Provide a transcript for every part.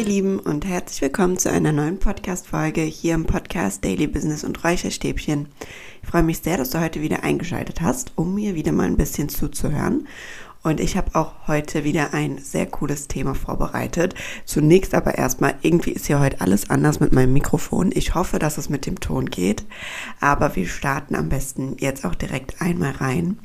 Ihr Lieben und herzlich willkommen zu einer neuen Podcast-Folge hier im Podcast Daily Business und Räucherstäbchen. Ich freue mich sehr, dass du heute wieder eingeschaltet hast, um mir wieder mal ein bisschen zuzuhören. Und ich habe auch heute wieder ein sehr cooles Thema vorbereitet. Zunächst aber erstmal, irgendwie ist ja heute alles anders mit meinem Mikrofon. Ich hoffe, dass es mit dem Ton geht. Aber wir starten am besten jetzt auch direkt einmal rein.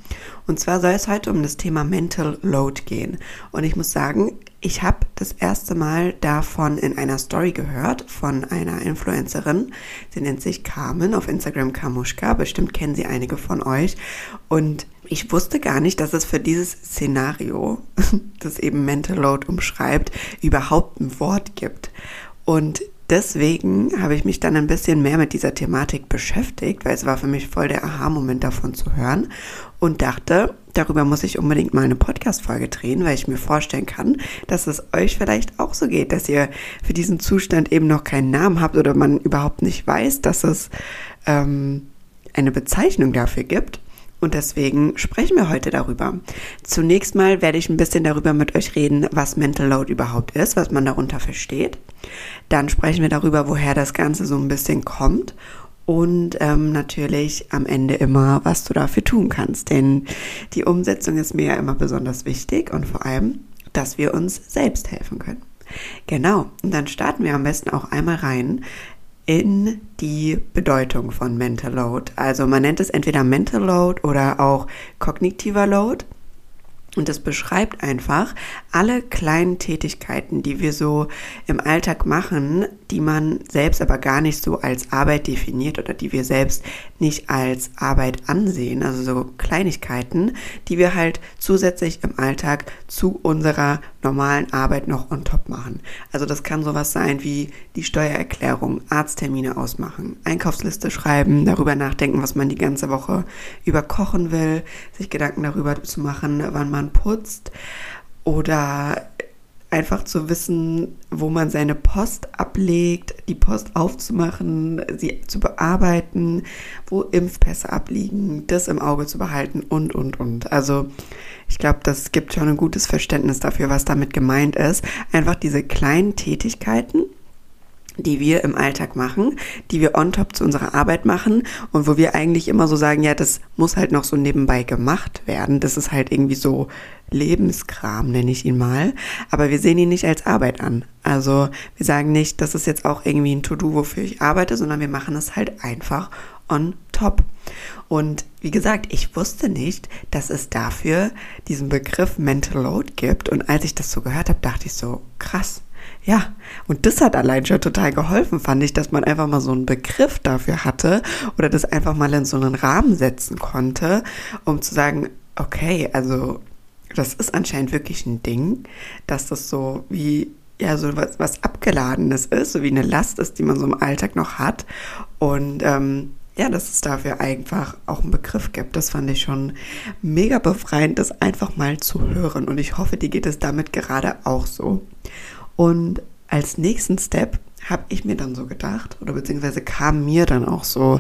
Und zwar soll es heute um das Thema Mental Load gehen. Und ich muss sagen, ich habe das erste Mal davon in einer Story gehört von einer Influencerin. Sie nennt sich Carmen auf Instagram Kamushka. Bestimmt kennen sie einige von euch. Und ich wusste gar nicht, dass es für dieses Szenario, das eben Mental Load umschreibt, überhaupt ein Wort gibt. Und deswegen habe ich mich dann ein bisschen mehr mit dieser Thematik beschäftigt, weil es war für mich voll der Aha-Moment davon zu hören und dachte, darüber muss ich unbedingt mal eine Podcast-Folge drehen, weil ich mir vorstellen kann, dass es euch vielleicht auch so geht, dass ihr für diesen Zustand eben noch keinen Namen habt oder man überhaupt nicht weiß, dass es ähm, eine Bezeichnung dafür gibt. Und deswegen sprechen wir heute darüber. Zunächst mal werde ich ein bisschen darüber mit euch reden, was Mental Load überhaupt ist, was man darunter versteht. Dann sprechen wir darüber, woher das Ganze so ein bisschen kommt. Und ähm, natürlich am Ende immer, was du dafür tun kannst. Denn die Umsetzung ist mir ja immer besonders wichtig und vor allem, dass wir uns selbst helfen können. Genau, und dann starten wir am besten auch einmal rein in die Bedeutung von Mental Load. Also man nennt es entweder Mental Load oder auch kognitiver Load. Und es beschreibt einfach alle kleinen Tätigkeiten, die wir so im Alltag machen, die man selbst aber gar nicht so als Arbeit definiert oder die wir selbst nicht als Arbeit ansehen. Also so Kleinigkeiten, die wir halt zusätzlich im Alltag zu unserer normalen Arbeit noch on top machen. Also das kann sowas sein wie die Steuererklärung, Arzttermine ausmachen, Einkaufsliste schreiben, darüber nachdenken, was man die ganze Woche über kochen will, sich Gedanken darüber zu machen, wann man putzt oder einfach zu wissen, wo man seine Post ablegt, die Post aufzumachen, sie zu bearbeiten, wo Impfpässe abliegen, das im Auge zu behalten und, und, und. Also ich glaube, das gibt schon ein gutes Verständnis dafür, was damit gemeint ist. Einfach diese kleinen Tätigkeiten, die wir im Alltag machen, die wir on top zu unserer Arbeit machen und wo wir eigentlich immer so sagen, ja, das muss halt noch so nebenbei gemacht werden. Das ist halt irgendwie so Lebenskram, nenne ich ihn mal. Aber wir sehen ihn nicht als Arbeit an. Also wir sagen nicht, das ist jetzt auch irgendwie ein To-Do, wofür ich arbeite, sondern wir machen es halt einfach on top. Und wie gesagt, ich wusste nicht, dass es dafür diesen Begriff Mental Load gibt. Und als ich das so gehört habe, dachte ich so, krass ja, und das hat allein schon total geholfen, fand ich, dass man einfach mal so einen Begriff dafür hatte oder das einfach mal in so einen Rahmen setzen konnte, um zu sagen, okay, also das ist anscheinend wirklich ein Ding, dass das so wie ja so was, was abgeladenes ist, so wie eine Last ist, die man so im Alltag noch hat und ähm, ja, dass es dafür einfach auch einen Begriff gibt. Das fand ich schon mega befreiend, das einfach mal zu hören. Und ich hoffe, dir geht es damit gerade auch so. Und als nächsten Step habe ich mir dann so gedacht, oder beziehungsweise kam mir dann auch so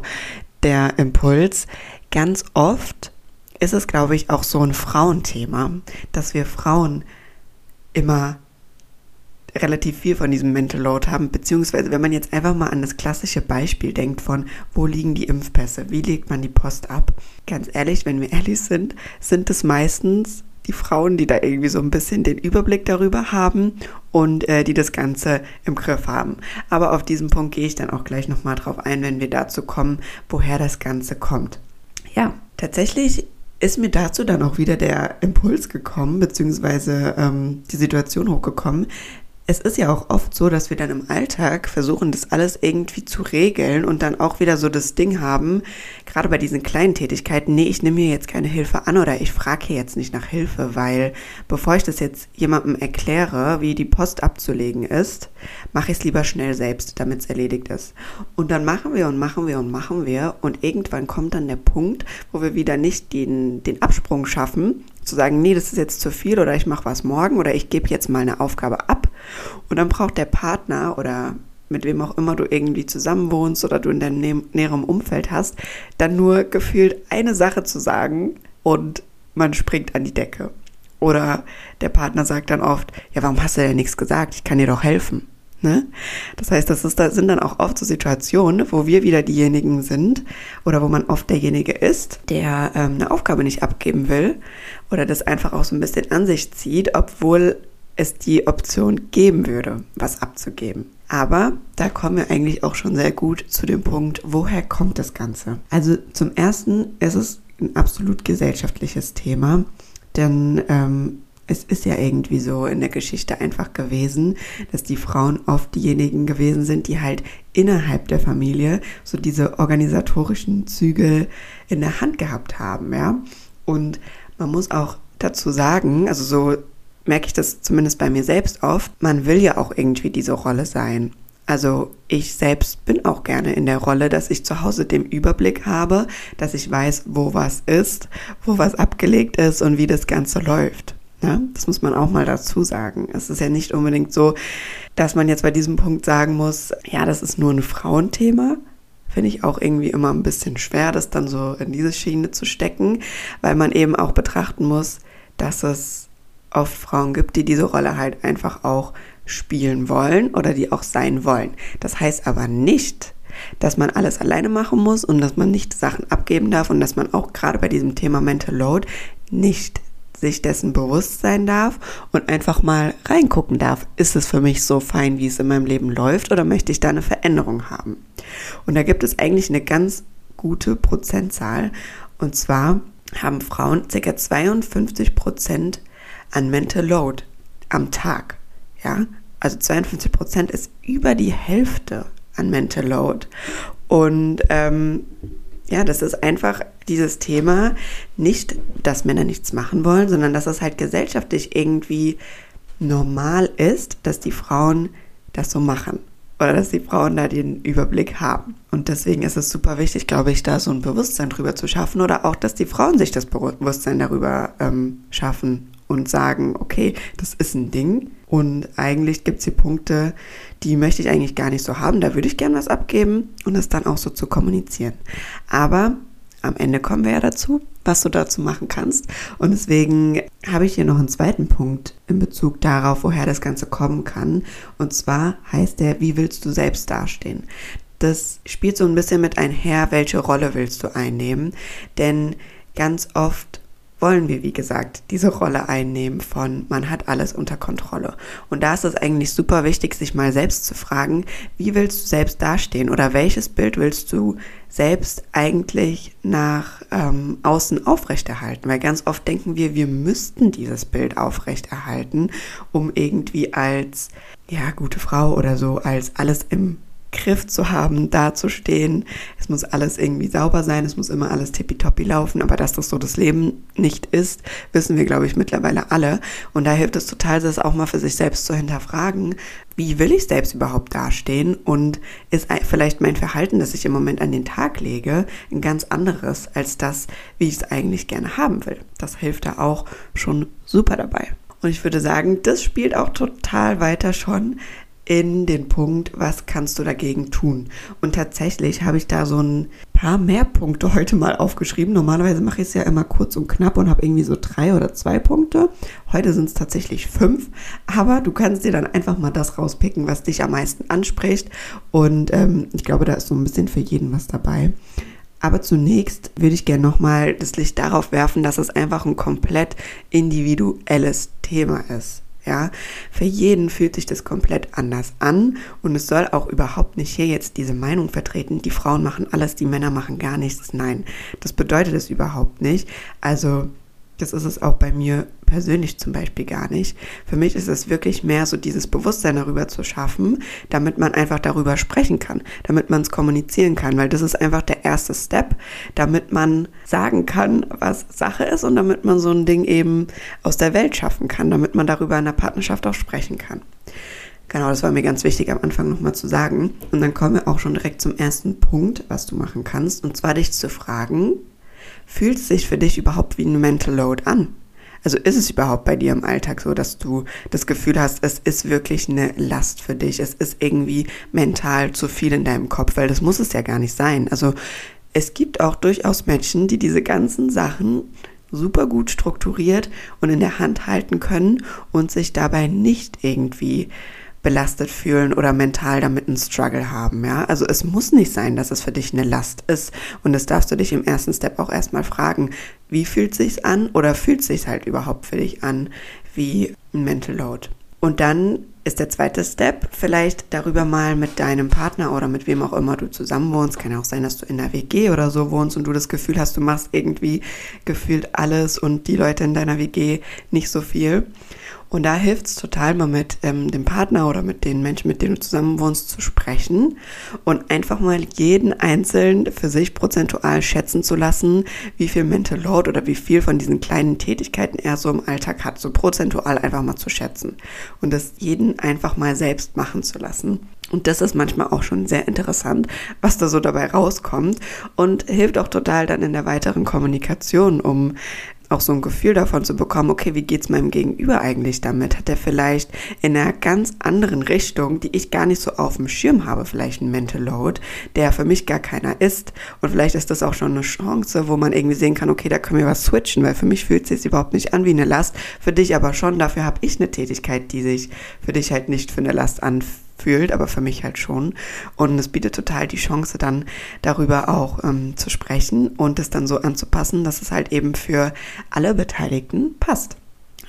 der Impuls, ganz oft ist es, glaube ich, auch so ein Frauenthema, dass wir Frauen immer relativ viel von diesem Mental Load haben, beziehungsweise wenn man jetzt einfach mal an das klassische Beispiel denkt von, wo liegen die Impfpässe, wie legt man die Post ab? Ganz ehrlich, wenn wir ehrlich sind, sind es meistens die Frauen, die da irgendwie so ein bisschen den Überblick darüber haben und äh, die das Ganze im Griff haben. Aber auf diesen Punkt gehe ich dann auch gleich nochmal drauf ein, wenn wir dazu kommen, woher das Ganze kommt. Ja, tatsächlich ist mir dazu dann auch wieder der Impuls gekommen, beziehungsweise ähm, die Situation hochgekommen, es ist ja auch oft so, dass wir dann im Alltag versuchen, das alles irgendwie zu regeln und dann auch wieder so das Ding haben, gerade bei diesen kleinen Tätigkeiten, nee, ich nehme mir jetzt keine Hilfe an oder ich frage hier jetzt nicht nach Hilfe, weil bevor ich das jetzt jemandem erkläre, wie die Post abzulegen ist, mache ich es lieber schnell selbst, damit es erledigt ist. Und dann machen wir und machen wir und machen wir und irgendwann kommt dann der Punkt, wo wir wieder nicht den, den Absprung schaffen zu sagen, nee, das ist jetzt zu viel oder ich mache was morgen oder ich gebe jetzt mal eine Aufgabe ab. Und dann braucht der Partner oder mit wem auch immer du irgendwie zusammen wohnst oder du in deinem näheren Umfeld hast, dann nur gefühlt eine Sache zu sagen und man springt an die Decke. Oder der Partner sagt dann oft, ja, warum hast du denn nichts gesagt? Ich kann dir doch helfen. Ne? Das heißt, das ist, sind dann auch oft so Situationen, wo wir wieder diejenigen sind oder wo man oft derjenige ist, der ähm, eine Aufgabe nicht abgeben will oder das einfach auch so ein bisschen an sich zieht, obwohl es die Option geben würde, was abzugeben. Aber da kommen wir eigentlich auch schon sehr gut zu dem Punkt, woher kommt das Ganze? Also zum Ersten ist es ein absolut gesellschaftliches Thema, denn ähm, es ist ja irgendwie so in der Geschichte einfach gewesen, dass die Frauen oft diejenigen gewesen sind, die halt innerhalb der Familie so diese organisatorischen Zügel in der Hand gehabt haben, ja. Und man muss auch dazu sagen, also so merke ich das zumindest bei mir selbst oft, man will ja auch irgendwie diese Rolle sein. Also ich selbst bin auch gerne in der Rolle, dass ich zu Hause den Überblick habe, dass ich weiß, wo was ist, wo was abgelegt ist und wie das Ganze läuft. Ja, das muss man auch mal dazu sagen. Es ist ja nicht unbedingt so, dass man jetzt bei diesem Punkt sagen muss, ja, das ist nur ein Frauenthema. Finde ich auch irgendwie immer ein bisschen schwer, das dann so in diese Schiene zu stecken, weil man eben auch betrachten muss, dass es oft Frauen gibt, die diese Rolle halt einfach auch spielen wollen oder die auch sein wollen. Das heißt aber nicht, dass man alles alleine machen muss und dass man nicht Sachen abgeben darf und dass man auch gerade bei diesem Thema Mental Load nicht sich dessen bewusst sein darf und einfach mal reingucken darf, ist es für mich so fein, wie es in meinem Leben läuft oder möchte ich da eine Veränderung haben? Und da gibt es eigentlich eine ganz gute Prozentzahl und zwar haben Frauen ca. 52 Prozent an Mental Load am Tag. Ja, also 52 Prozent ist über die Hälfte an Mental Load. Und ähm, ja, das ist einfach dieses Thema, nicht, dass Männer nichts machen wollen, sondern dass es halt gesellschaftlich irgendwie normal ist, dass die Frauen das so machen oder dass die Frauen da den Überblick haben. Und deswegen ist es super wichtig, glaube ich, da so ein Bewusstsein drüber zu schaffen oder auch, dass die Frauen sich das Bewusstsein darüber ähm, schaffen und sagen, okay, das ist ein Ding und eigentlich gibt es hier Punkte, die möchte ich eigentlich gar nicht so haben, da würde ich gern was abgeben und das dann auch so zu kommunizieren. Aber am Ende kommen wir ja dazu, was du dazu machen kannst. Und deswegen habe ich hier noch einen zweiten Punkt in Bezug darauf, woher das Ganze kommen kann. Und zwar heißt der, wie willst du selbst dastehen? Das spielt so ein bisschen mit einher, welche Rolle willst du einnehmen? Denn ganz oft wollen wir, wie gesagt, diese Rolle einnehmen von man hat alles unter Kontrolle. Und da ist es eigentlich super wichtig, sich mal selbst zu fragen, wie willst du selbst dastehen oder welches Bild willst du selbst eigentlich nach ähm, außen aufrechterhalten? Weil ganz oft denken wir, wir müssten dieses Bild aufrechterhalten, um irgendwie als ja, gute Frau oder so, als alles im Griff zu haben, dazustehen. Es muss alles irgendwie sauber sein, es muss immer alles tippitoppi laufen, aber dass das so das Leben nicht ist, wissen wir, glaube ich, mittlerweile alle. Und da hilft es total, das auch mal für sich selbst zu hinterfragen. Wie will ich selbst überhaupt dastehen? Und ist vielleicht mein Verhalten, das ich im Moment an den Tag lege, ein ganz anderes als das, wie ich es eigentlich gerne haben will? Das hilft da auch schon super dabei. Und ich würde sagen, das spielt auch total weiter schon in den Punkt, was kannst du dagegen tun? Und tatsächlich habe ich da so ein paar mehr Punkte heute mal aufgeschrieben. Normalerweise mache ich es ja immer kurz und knapp und habe irgendwie so drei oder zwei Punkte. Heute sind es tatsächlich fünf, aber du kannst dir dann einfach mal das rauspicken, was dich am meisten anspricht. Und ähm, ich glaube, da ist so ein bisschen für jeden was dabei. Aber zunächst würde ich gerne nochmal das Licht darauf werfen, dass es einfach ein komplett individuelles Thema ist. Ja, für jeden fühlt sich das komplett anders an und es soll auch überhaupt nicht hier jetzt diese Meinung vertreten, die Frauen machen alles, die Männer machen gar nichts. Nein, das bedeutet es überhaupt nicht. Also das ist es auch bei mir persönlich zum Beispiel gar nicht. Für mich ist es wirklich mehr so dieses Bewusstsein darüber zu schaffen, damit man einfach darüber sprechen kann, damit man es kommunizieren kann, weil das ist einfach der erste Step, damit man sagen kann, was Sache ist und damit man so ein Ding eben aus der Welt schaffen kann, damit man darüber in der Partnerschaft auch sprechen kann. Genau, das war mir ganz wichtig am Anfang nochmal zu sagen. Und dann kommen wir auch schon direkt zum ersten Punkt, was du machen kannst, und zwar dich zu fragen, fühlt es sich für dich überhaupt wie ein Mental Load an? Also ist es überhaupt bei dir im Alltag so, dass du das Gefühl hast, es ist wirklich eine Last für dich, es ist irgendwie mental zu viel in deinem Kopf, weil das muss es ja gar nicht sein. Also es gibt auch durchaus Menschen, die diese ganzen Sachen super gut strukturiert und in der Hand halten können und sich dabei nicht irgendwie belastet fühlen oder mental damit einen Struggle haben, ja. Also es muss nicht sein, dass es für dich eine Last ist. Und das darfst du dich im ersten Step auch erstmal fragen, wie fühlt sich's an oder fühlt sich's halt überhaupt für dich an wie ein Mental Load? Und dann ist der zweite Step vielleicht darüber mal mit deinem Partner oder mit wem auch immer du zusammen wohnst. Kann ja auch sein, dass du in der WG oder so wohnst und du das Gefühl hast, du machst irgendwie gefühlt alles und die Leute in deiner WG nicht so viel. Und da hilft es total mal mit ähm, dem Partner oder mit den Menschen, mit denen du zusammen wohnst, zu sprechen und einfach mal jeden Einzelnen für sich prozentual schätzen zu lassen, wie viel Mental Load oder wie viel von diesen kleinen Tätigkeiten er so im Alltag hat, so prozentual einfach mal zu schätzen und das jeden einfach mal selbst machen zu lassen. Und das ist manchmal auch schon sehr interessant, was da so dabei rauskommt und hilft auch total dann in der weiteren Kommunikation, um auch so ein Gefühl davon zu bekommen, okay, wie geht's meinem Gegenüber eigentlich damit? Hat er vielleicht in einer ganz anderen Richtung, die ich gar nicht so auf dem Schirm habe, vielleicht ein Mental Load, der für mich gar keiner ist. Und vielleicht ist das auch schon eine Chance, wo man irgendwie sehen kann, okay, da können wir was switchen, weil für mich fühlt es sich überhaupt nicht an wie eine Last, für dich aber schon. Dafür habe ich eine Tätigkeit, die sich für dich halt nicht für eine Last anfühlt fühlt, aber für mich halt schon. Und es bietet total die Chance, dann darüber auch ähm, zu sprechen und es dann so anzupassen, dass es halt eben für alle Beteiligten passt.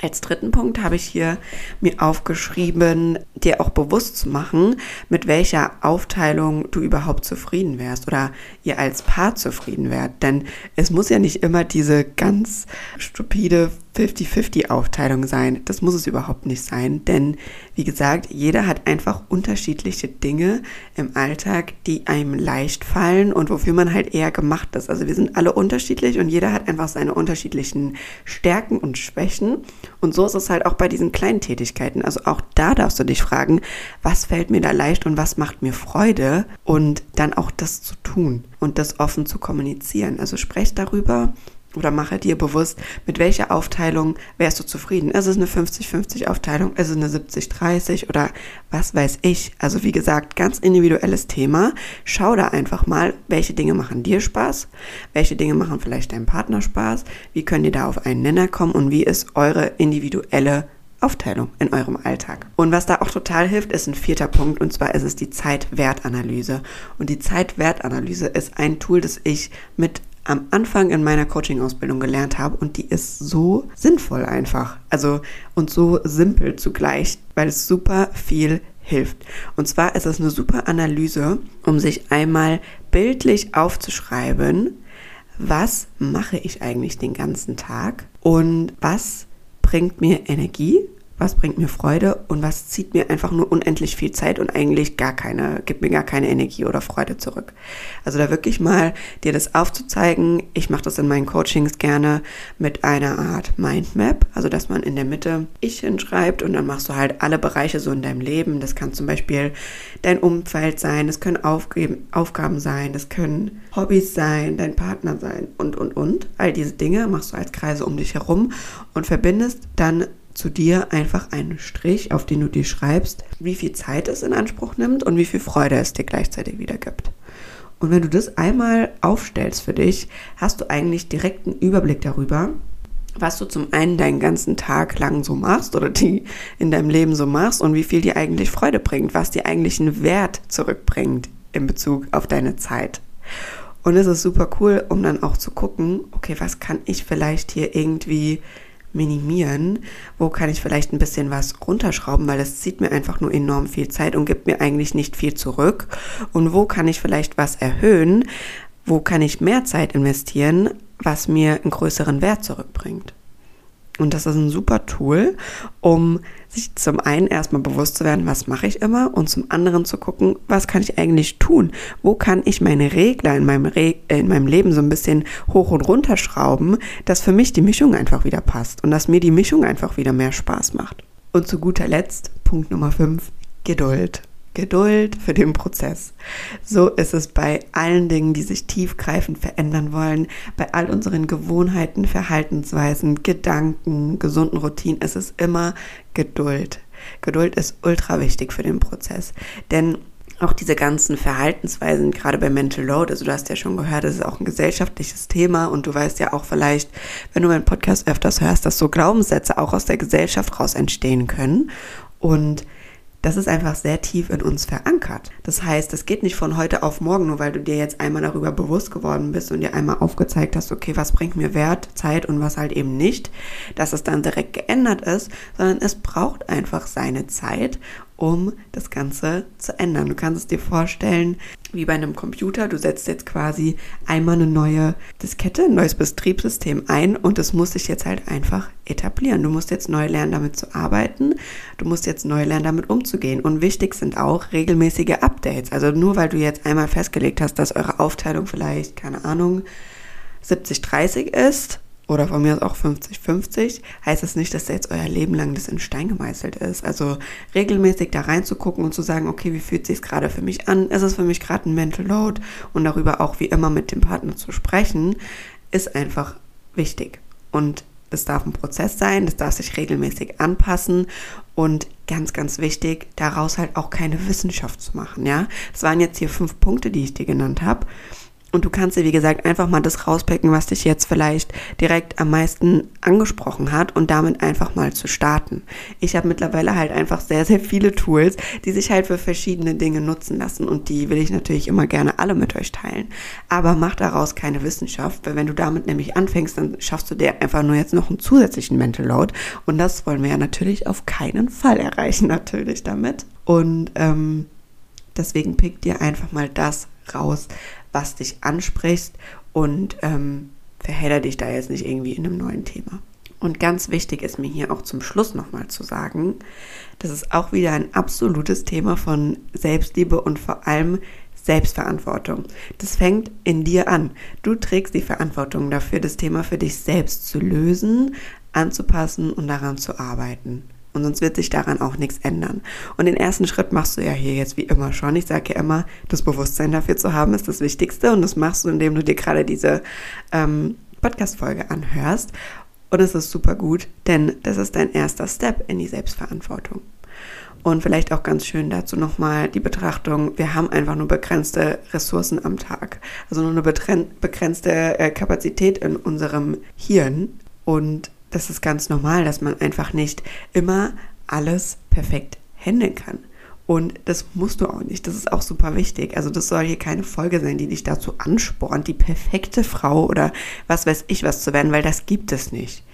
Als dritten Punkt habe ich hier mir aufgeschrieben, dir auch bewusst zu machen, mit welcher Aufteilung du überhaupt zufrieden wärst oder ihr als Paar zufrieden wärt. Denn es muss ja nicht immer diese ganz stupide 50-50-Aufteilung sein. Das muss es überhaupt nicht sein, denn wie gesagt, jeder hat einfach unterschiedliche Dinge im Alltag, die einem leicht fallen und wofür man halt eher gemacht ist. Also wir sind alle unterschiedlich und jeder hat einfach seine unterschiedlichen Stärken und Schwächen. Und so ist es halt auch bei diesen kleinen Tätigkeiten. Also auch da darfst du dich fragen, was fällt mir da leicht und was macht mir Freude und dann auch das zu tun und das offen zu kommunizieren. Also sprech darüber oder mache dir bewusst, mit welcher Aufteilung wärst du zufrieden. Ist es eine 50-50 Aufteilung? Ist es eine 70-30 oder was weiß ich? Also wie gesagt, ganz individuelles Thema. Schau da einfach mal, welche Dinge machen dir Spaß, welche Dinge machen vielleicht deinem Partner Spaß, wie können die da auf einen Nenner kommen und wie ist eure individuelle Aufteilung in eurem Alltag. Und was da auch total hilft, ist ein vierter Punkt und zwar ist es die Zeitwertanalyse. Und die Zeitwertanalyse ist ein Tool, das ich mit am Anfang in meiner Coaching-Ausbildung gelernt habe und die ist so sinnvoll einfach. Also und so simpel zugleich, weil es super viel hilft. Und zwar ist es eine super Analyse, um sich einmal bildlich aufzuschreiben, was mache ich eigentlich den ganzen Tag und was bringt mir Energie was bringt mir Freude und was zieht mir einfach nur unendlich viel Zeit und eigentlich gar keine, gibt mir gar keine Energie oder Freude zurück. Also da wirklich mal dir das aufzuzeigen. Ich mache das in meinen Coachings gerne mit einer Art Mindmap, also dass man in der Mitte ich hinschreibt und dann machst du halt alle Bereiche so in deinem Leben. Das kann zum Beispiel dein Umfeld sein, das können Aufgeben, Aufgaben sein, das können Hobbys sein, dein Partner sein und, und, und. All diese Dinge machst du als Kreise um dich herum und verbindest dann zu dir einfach einen Strich, auf den du dir schreibst, wie viel Zeit es in Anspruch nimmt und wie viel Freude es dir gleichzeitig wieder gibt. Und wenn du das einmal aufstellst für dich, hast du eigentlich direkt einen Überblick darüber, was du zum einen deinen ganzen Tag lang so machst oder die in deinem Leben so machst und wie viel dir eigentlich Freude bringt, was dir eigentlich einen Wert zurückbringt in Bezug auf deine Zeit. Und es ist super cool, um dann auch zu gucken, okay, was kann ich vielleicht hier irgendwie minimieren? Wo kann ich vielleicht ein bisschen was runterschrauben, weil das zieht mir einfach nur enorm viel Zeit und gibt mir eigentlich nicht viel zurück? Und wo kann ich vielleicht was erhöhen? Wo kann ich mehr Zeit investieren, was mir einen größeren Wert zurückbringt? Und das ist ein super Tool, um sich zum einen erstmal bewusst zu werden, was mache ich immer und zum anderen zu gucken, was kann ich eigentlich tun? Wo kann ich meine Regler in meinem, Re äh, in meinem Leben so ein bisschen hoch und runter schrauben, dass für mich die Mischung einfach wieder passt und dass mir die Mischung einfach wieder mehr Spaß macht. Und zu guter Letzt, Punkt Nummer 5, Geduld. Geduld für den Prozess. So ist es bei allen Dingen, die sich tiefgreifend verändern wollen, bei all unseren Gewohnheiten, Verhaltensweisen, Gedanken, gesunden Routinen, ist es immer Geduld. Geduld ist ultra wichtig für den Prozess, denn auch diese ganzen Verhaltensweisen, gerade bei Mental Load, also du hast ja schon gehört, das ist auch ein gesellschaftliches Thema und du weißt ja auch vielleicht, wenn du meinen Podcast öfters hörst, dass so Glaubenssätze auch aus der Gesellschaft raus entstehen können und das ist einfach sehr tief in uns verankert. Das heißt, es geht nicht von heute auf morgen, nur weil du dir jetzt einmal darüber bewusst geworden bist und dir einmal aufgezeigt hast, okay, was bringt mir Wert, Zeit und was halt eben nicht, dass es dann direkt geändert ist, sondern es braucht einfach seine Zeit um das Ganze zu ändern. Du kannst es dir vorstellen, wie bei einem Computer. Du setzt jetzt quasi einmal eine neue Diskette, ein neues Betriebssystem ein und es muss sich jetzt halt einfach etablieren. Du musst jetzt neu lernen, damit zu arbeiten. Du musst jetzt neu lernen, damit umzugehen. Und wichtig sind auch regelmäßige Updates. Also nur weil du jetzt einmal festgelegt hast, dass eure Aufteilung vielleicht, keine Ahnung, 70-30 ist, oder von mir aus auch 50-50, heißt das nicht, dass jetzt euer Leben lang das in Stein gemeißelt ist. Also regelmäßig da reinzugucken und zu sagen, okay, wie fühlt sich gerade für mich an? Ist es für mich gerade ein Mental Load? Und darüber auch wie immer mit dem Partner zu sprechen, ist einfach wichtig. Und das darf ein Prozess sein, das darf sich regelmäßig anpassen und ganz, ganz wichtig, daraus halt auch keine Wissenschaft zu machen, ja. Das waren jetzt hier fünf Punkte, die ich dir genannt habe. Und du kannst dir, wie gesagt, einfach mal das rauspicken, was dich jetzt vielleicht direkt am meisten angesprochen hat und damit einfach mal zu starten. Ich habe mittlerweile halt einfach sehr, sehr viele Tools, die sich halt für verschiedene Dinge nutzen lassen und die will ich natürlich immer gerne alle mit euch teilen. Aber mach daraus keine Wissenschaft, weil wenn du damit nämlich anfängst, dann schaffst du dir einfach nur jetzt noch einen zusätzlichen Mental Load und das wollen wir ja natürlich auf keinen Fall erreichen, natürlich damit. Und ähm, deswegen pick dir einfach mal das raus, was dich anspricht und ähm, verhedder dich da jetzt nicht irgendwie in einem neuen Thema. Und ganz wichtig ist mir hier auch zum Schluss nochmal zu sagen, das ist auch wieder ein absolutes Thema von Selbstliebe und vor allem Selbstverantwortung. Das fängt in dir an. Du trägst die Verantwortung dafür, das Thema für dich selbst zu lösen, anzupassen und daran zu arbeiten. Und sonst wird sich daran auch nichts ändern. Und den ersten Schritt machst du ja hier jetzt wie immer schon. Ich sage ja immer, das Bewusstsein dafür zu haben, ist das Wichtigste. Und das machst du, indem du dir gerade diese ähm, Podcast-Folge anhörst. Und es ist super gut, denn das ist dein erster Step in die Selbstverantwortung. Und vielleicht auch ganz schön dazu nochmal die Betrachtung, wir haben einfach nur begrenzte Ressourcen am Tag. Also nur eine begrenzte äh, Kapazität in unserem Hirn. Und das ist ganz normal, dass man einfach nicht immer alles perfekt handeln kann. Und das musst du auch nicht. Das ist auch super wichtig. Also das soll hier keine Folge sein, die dich dazu anspornt, die perfekte Frau oder was weiß ich was zu werden, weil das gibt es nicht.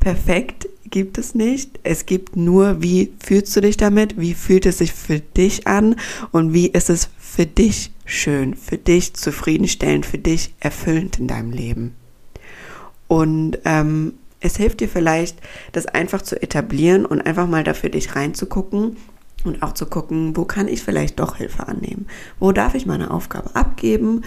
Perfekt gibt es nicht. Es gibt nur, wie fühlst du dich damit? Wie fühlt es sich für dich an? Und wie ist es für dich schön, für dich zufriedenstellend, für dich erfüllend in deinem Leben? Und ähm, es hilft dir vielleicht, das einfach zu etablieren und einfach mal dafür dich reinzugucken und auch zu gucken, wo kann ich vielleicht doch Hilfe annehmen? Wo darf ich meine Aufgabe abgeben?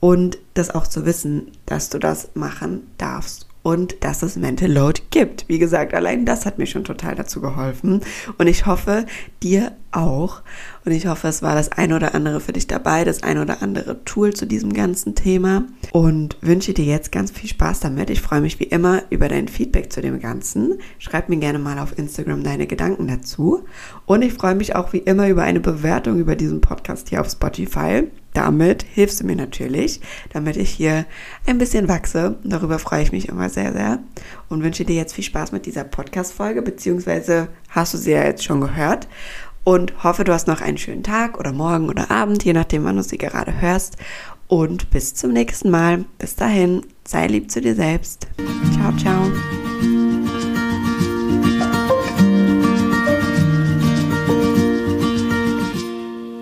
Und das auch zu wissen, dass du das machen darfst und dass es Mental Load gibt. Wie gesagt, allein das hat mir schon total dazu geholfen und ich hoffe, dir auch. Und ich hoffe, es war das ein oder andere für dich dabei, das ein oder andere Tool zu diesem ganzen Thema und wünsche dir jetzt ganz viel Spaß damit. Ich freue mich wie immer über dein Feedback zu dem Ganzen. Schreib mir gerne mal auf Instagram deine Gedanken dazu und ich freue mich auch wie immer über eine Bewertung über diesen Podcast hier auf Spotify. Damit hilfst du mir natürlich, damit ich hier ein bisschen wachse. Darüber freue ich mich immer sehr, sehr und wünsche dir jetzt viel Spaß mit dieser Podcast-Folge, beziehungsweise hast du sie ja jetzt schon gehört und hoffe, du hast noch einen schönen Tag oder Morgen oder Abend, je nachdem, wann du sie gerade hörst. Und bis zum nächsten Mal. Bis dahin, sei lieb zu dir selbst. Ciao, ciao.